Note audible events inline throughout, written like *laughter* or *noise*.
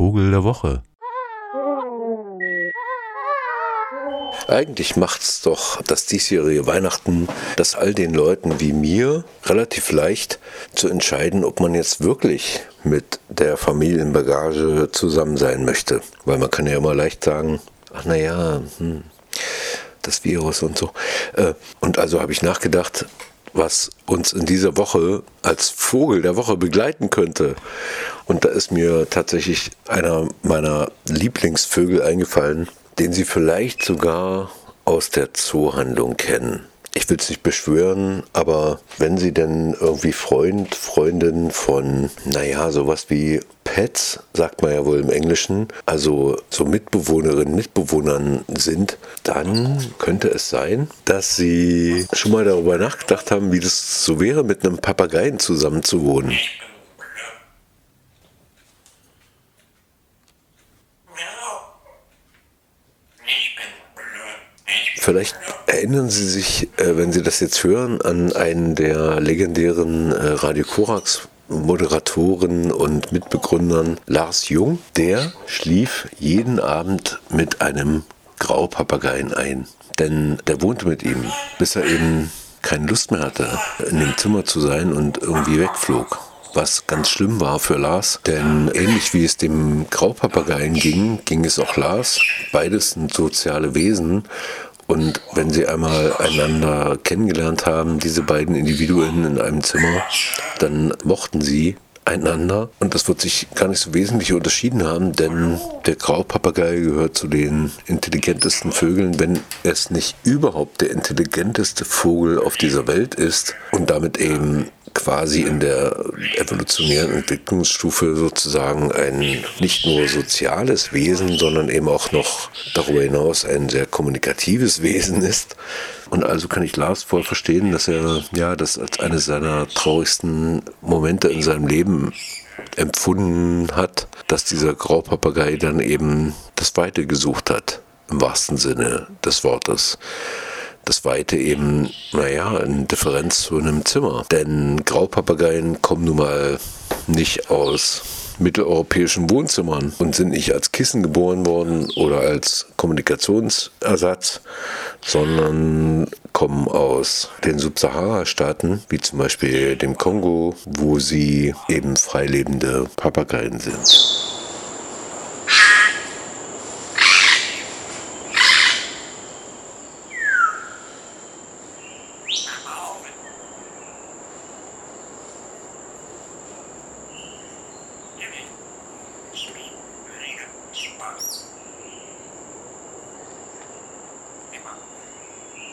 Vogel der Woche. Eigentlich macht's doch das diesjährige Weihnachten, das all den Leuten wie mir relativ leicht zu entscheiden, ob man jetzt wirklich mit der Familienbagage zusammen sein möchte. Weil man kann ja immer leicht sagen, ach naja, hm, das Virus und so. Äh, und also habe ich nachgedacht, was uns in dieser Woche als Vogel der Woche begleiten könnte. Und da ist mir tatsächlich einer meiner Lieblingsvögel eingefallen, den Sie vielleicht sogar aus der Zoohandlung kennen ich will es nicht beschwören, aber wenn Sie denn irgendwie Freund, Freundin von, naja, sowas wie Pets, sagt man ja wohl im Englischen, also so Mitbewohnerinnen, Mitbewohnern sind, dann könnte es sein, dass Sie schon mal darüber nachgedacht haben, wie das so wäre, mit einem Papageien zusammen zu wohnen. Vielleicht erinnern Sie sich, äh, wenn Sie das jetzt hören, an einen der legendären äh, Radio Korax Moderatoren und Mitbegründern Lars Jung. Der schlief jeden Abend mit einem Graupapageien ein. Denn der wohnte mit ihm, bis er eben keine Lust mehr hatte, in dem Zimmer zu sein und irgendwie wegflog was ganz schlimm war für Lars, denn ähnlich wie es dem Graupapageien ging, ging es auch Lars. Beides sind soziale Wesen und wenn sie einmal einander kennengelernt haben, diese beiden Individuen in einem Zimmer, dann mochten sie einander. Und das wird sich gar nicht so wesentlich unterschieden haben, denn der Graupapagei gehört zu den intelligentesten Vögeln, wenn es nicht überhaupt der intelligenteste Vogel auf dieser Welt ist. Und damit eben quasi in der evolutionären Entwicklungsstufe sozusagen ein nicht nur soziales Wesen, sondern eben auch noch darüber hinaus ein sehr kommunikatives Wesen ist. Und also kann ich Lars voll verstehen, dass er ja das als eines seiner traurigsten Momente in seinem Leben empfunden hat, dass dieser Graupapagei dann eben das Weite gesucht hat, im wahrsten Sinne des Wortes das Weite eben, naja, in Differenz zu einem Zimmer. Denn Graupapageien kommen nun mal nicht aus mitteleuropäischen Wohnzimmern und sind nicht als Kissen geboren worden oder als Kommunikationsersatz, sondern kommen aus den Subsahara-Staaten, wie zum Beispiel dem Kongo, wo sie eben freilebende Papageien sind.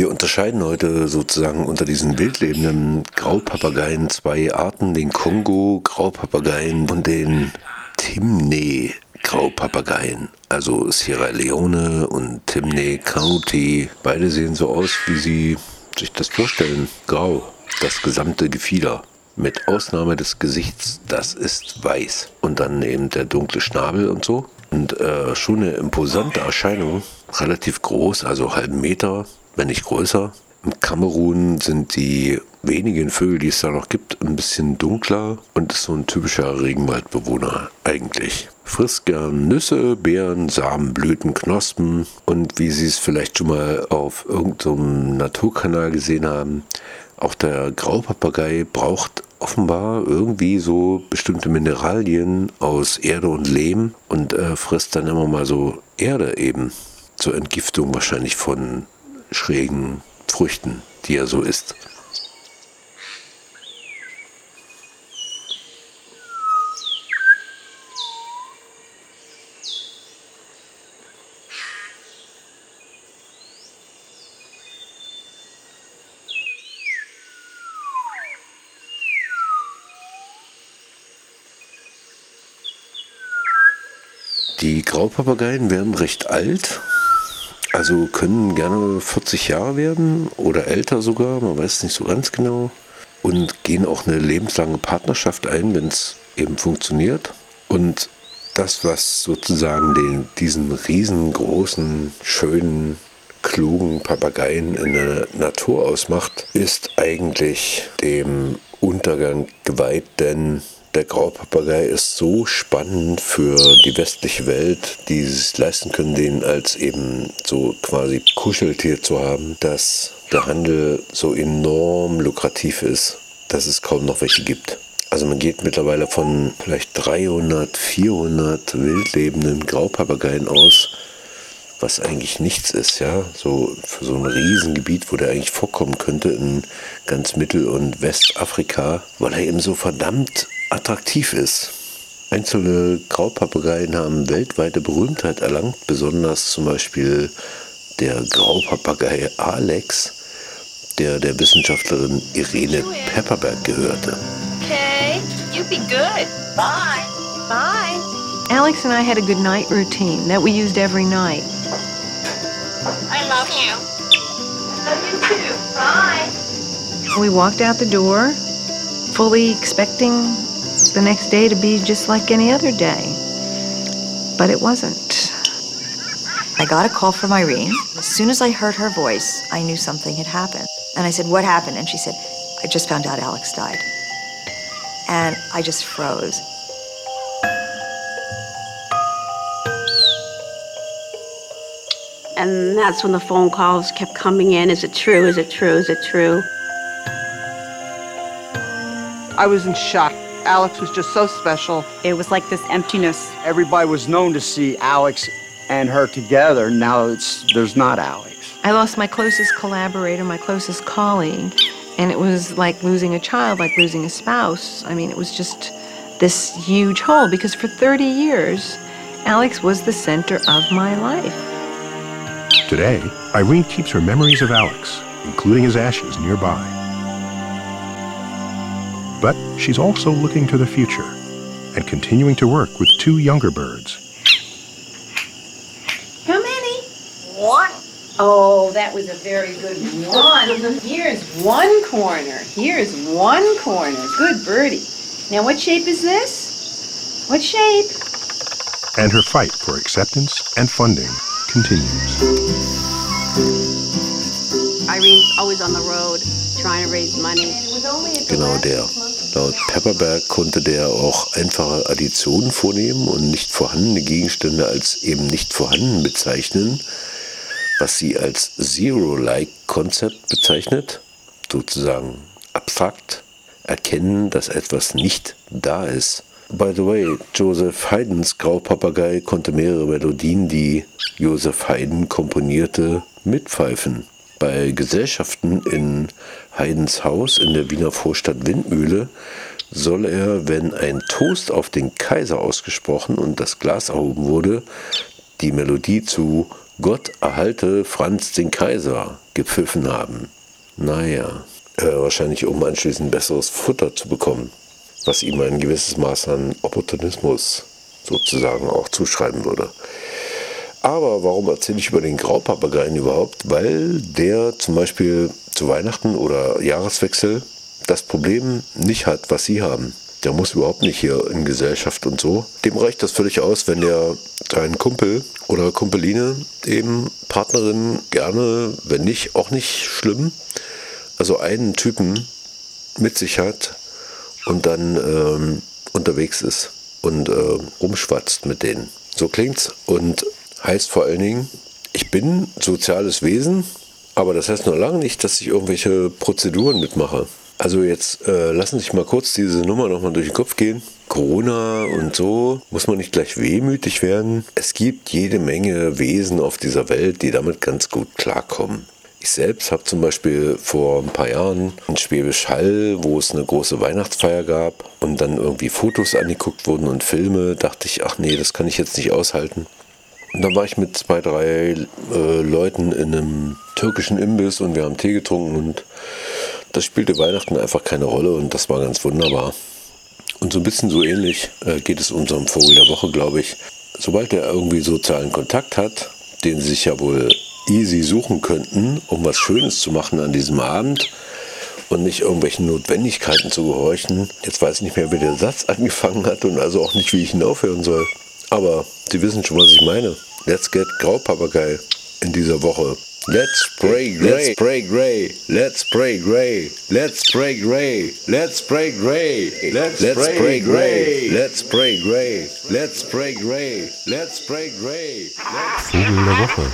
Wir unterscheiden heute sozusagen unter diesen wildlebenden Graupapageien zwei Arten, den Kongo-Graupapageien und den Timneh-Graupapageien. Also Sierra Leone und Timneh County. Beide sehen so aus, wie sie sich das vorstellen. Grau, das gesamte Gefieder. Mit Ausnahme des Gesichts, das ist weiß. Und dann eben der dunkle Schnabel und so. Und äh, schon eine imposante Erscheinung, relativ groß, also halben Meter, wenn nicht größer. Im Kamerun sind die wenigen Vögel, die es da noch gibt, ein bisschen dunkler und ist so ein typischer Regenwaldbewohner eigentlich. Frisst gern Nüsse, Beeren, Samen, Blüten, Knospen und wie Sie es vielleicht schon mal auf irgendeinem Naturkanal gesehen haben, auch der Graupapagei braucht offenbar irgendwie so bestimmte Mineralien aus Erde und Lehm und äh, frisst dann immer mal so Erde eben zur Entgiftung wahrscheinlich von schrägen Früchten, die er so isst. Die Graupapageien werden recht alt also können gerne 40 Jahre werden oder älter sogar, man weiß es nicht so ganz genau. Und gehen auch eine lebenslange Partnerschaft ein, wenn es eben funktioniert. Und das, was sozusagen den, diesen riesengroßen, schönen, klugen Papageien in der Natur ausmacht, ist eigentlich dem Untergang geweiht, denn der Graupapagei ist so spannend für die westliche Welt, die es leisten können, den als eben so quasi Kuscheltier zu haben, dass der Handel so enorm lukrativ ist, dass es kaum noch welche gibt. Also man geht mittlerweile von vielleicht 300, 400 wildlebenden Graupapageien aus, was eigentlich nichts ist, ja, so für so ein Riesengebiet, wo der eigentlich vorkommen könnte in ganz Mittel- und Westafrika, weil er eben so verdammt attraktiv ist. Einzelne Graupapageien haben weltweite Berühmtheit erlangt, besonders zum Beispiel der Graupapagei Alex, der der Wissenschaftlerin Irene Pepperberg gehörte. Okay, you be good. Bye. Bye. Alex and I had a good night routine that we used every night. I love you. Love you too. Bye. We walked out the door, fully expecting the next day to be just like any other day. But it wasn't. I got a call from Irene. As soon as I heard her voice, I knew something had happened. And I said, What happened? And she said, I just found out Alex died. And I just froze. And that's when the phone calls kept coming in. Is it true? Is it true? Is it true? I was in shock. Alex was just so special. It was like this emptiness. Everybody was known to see Alex and her together. Now it's there's not Alex. I lost my closest collaborator, my closest colleague, and it was like losing a child, like losing a spouse. I mean, it was just this huge hole because for 30 years, Alex was the center of my life. Today, Irene keeps her memories of Alex, including his ashes, nearby. But she's also looking to the future and continuing to work with two younger birds. How many? One. Oh, that was a very good one. Here's one corner. Here's one corner. Good birdie. Now, what shape is this? What shape? And her fight for acceptance and funding continues. Genau der. Laut Pepperberg konnte der auch einfache Additionen vornehmen und nicht vorhandene Gegenstände als eben nicht vorhanden bezeichnen, was sie als Zero-like-Konzept bezeichnet, sozusagen abstrakt erkennen, dass etwas nicht da ist. By the way, Joseph Haydns Graupapagei konnte mehrere Melodien, die Joseph Haydn komponierte, mitpfeifen. Bei Gesellschaften in Haydns Haus in der Wiener Vorstadt Windmühle soll er, wenn ein Toast auf den Kaiser ausgesprochen und das Glas erhoben wurde, die Melodie zu Gott erhalte Franz den Kaiser gepfiffen haben. Naja, äh, wahrscheinlich um anschließend besseres Futter zu bekommen, was ihm ein gewisses Maß an Opportunismus sozusagen auch zuschreiben würde. Aber warum erzähle ich über den Graupapageien überhaupt? Weil der zum Beispiel zu Weihnachten oder Jahreswechsel das Problem nicht hat, was Sie haben. Der muss überhaupt nicht hier in Gesellschaft und so. Dem reicht das völlig aus, wenn der seinen Kumpel oder Kumpeline eben Partnerin gerne, wenn nicht, auch nicht schlimm, also einen Typen mit sich hat und dann ähm, unterwegs ist und äh, rumschwatzt mit denen. So klingt's und heißt vor allen Dingen, ich bin soziales Wesen, aber das heißt noch lange nicht, dass ich irgendwelche Prozeduren mitmache. Also jetzt äh, lassen Sie sich mal kurz diese Nummer nochmal durch den Kopf gehen. Corona und so, muss man nicht gleich wehmütig werden. Es gibt jede Menge Wesen auf dieser Welt, die damit ganz gut klarkommen. Ich selbst habe zum Beispiel vor ein paar Jahren in Schwäbisch Hall, wo es eine große Weihnachtsfeier gab und dann irgendwie Fotos angeguckt wurden und Filme, dachte ich, ach nee, das kann ich jetzt nicht aushalten. Und dann war ich mit zwei, drei äh, Leuten in einem türkischen Imbiss und wir haben Tee getrunken und das spielte Weihnachten einfach keine Rolle und das war ganz wunderbar. Und so ein bisschen so ähnlich äh, geht es unserem Vogel der Woche, glaube ich. sobald er irgendwie sozialen Kontakt hat, den sie sich ja wohl easy suchen könnten, um was Schönes zu machen an diesem Abend und nicht irgendwelchen Notwendigkeiten zu gehorchen. Jetzt weiß ich nicht mehr, wie der Satz *laughs* angefangen hat und also auch nicht, wie ich ihn aufhören soll. Aber Sie wissen schon, was ich meine. Let's get Graupapagei in dieser Woche. Let's pray gray. Let's pray gray. Let's pray gray. Let's pray gray. Let's pray gray. Let's pray gray. Let's pray gray. Let's pray gray. Let's pray gray. Vogel der Woche.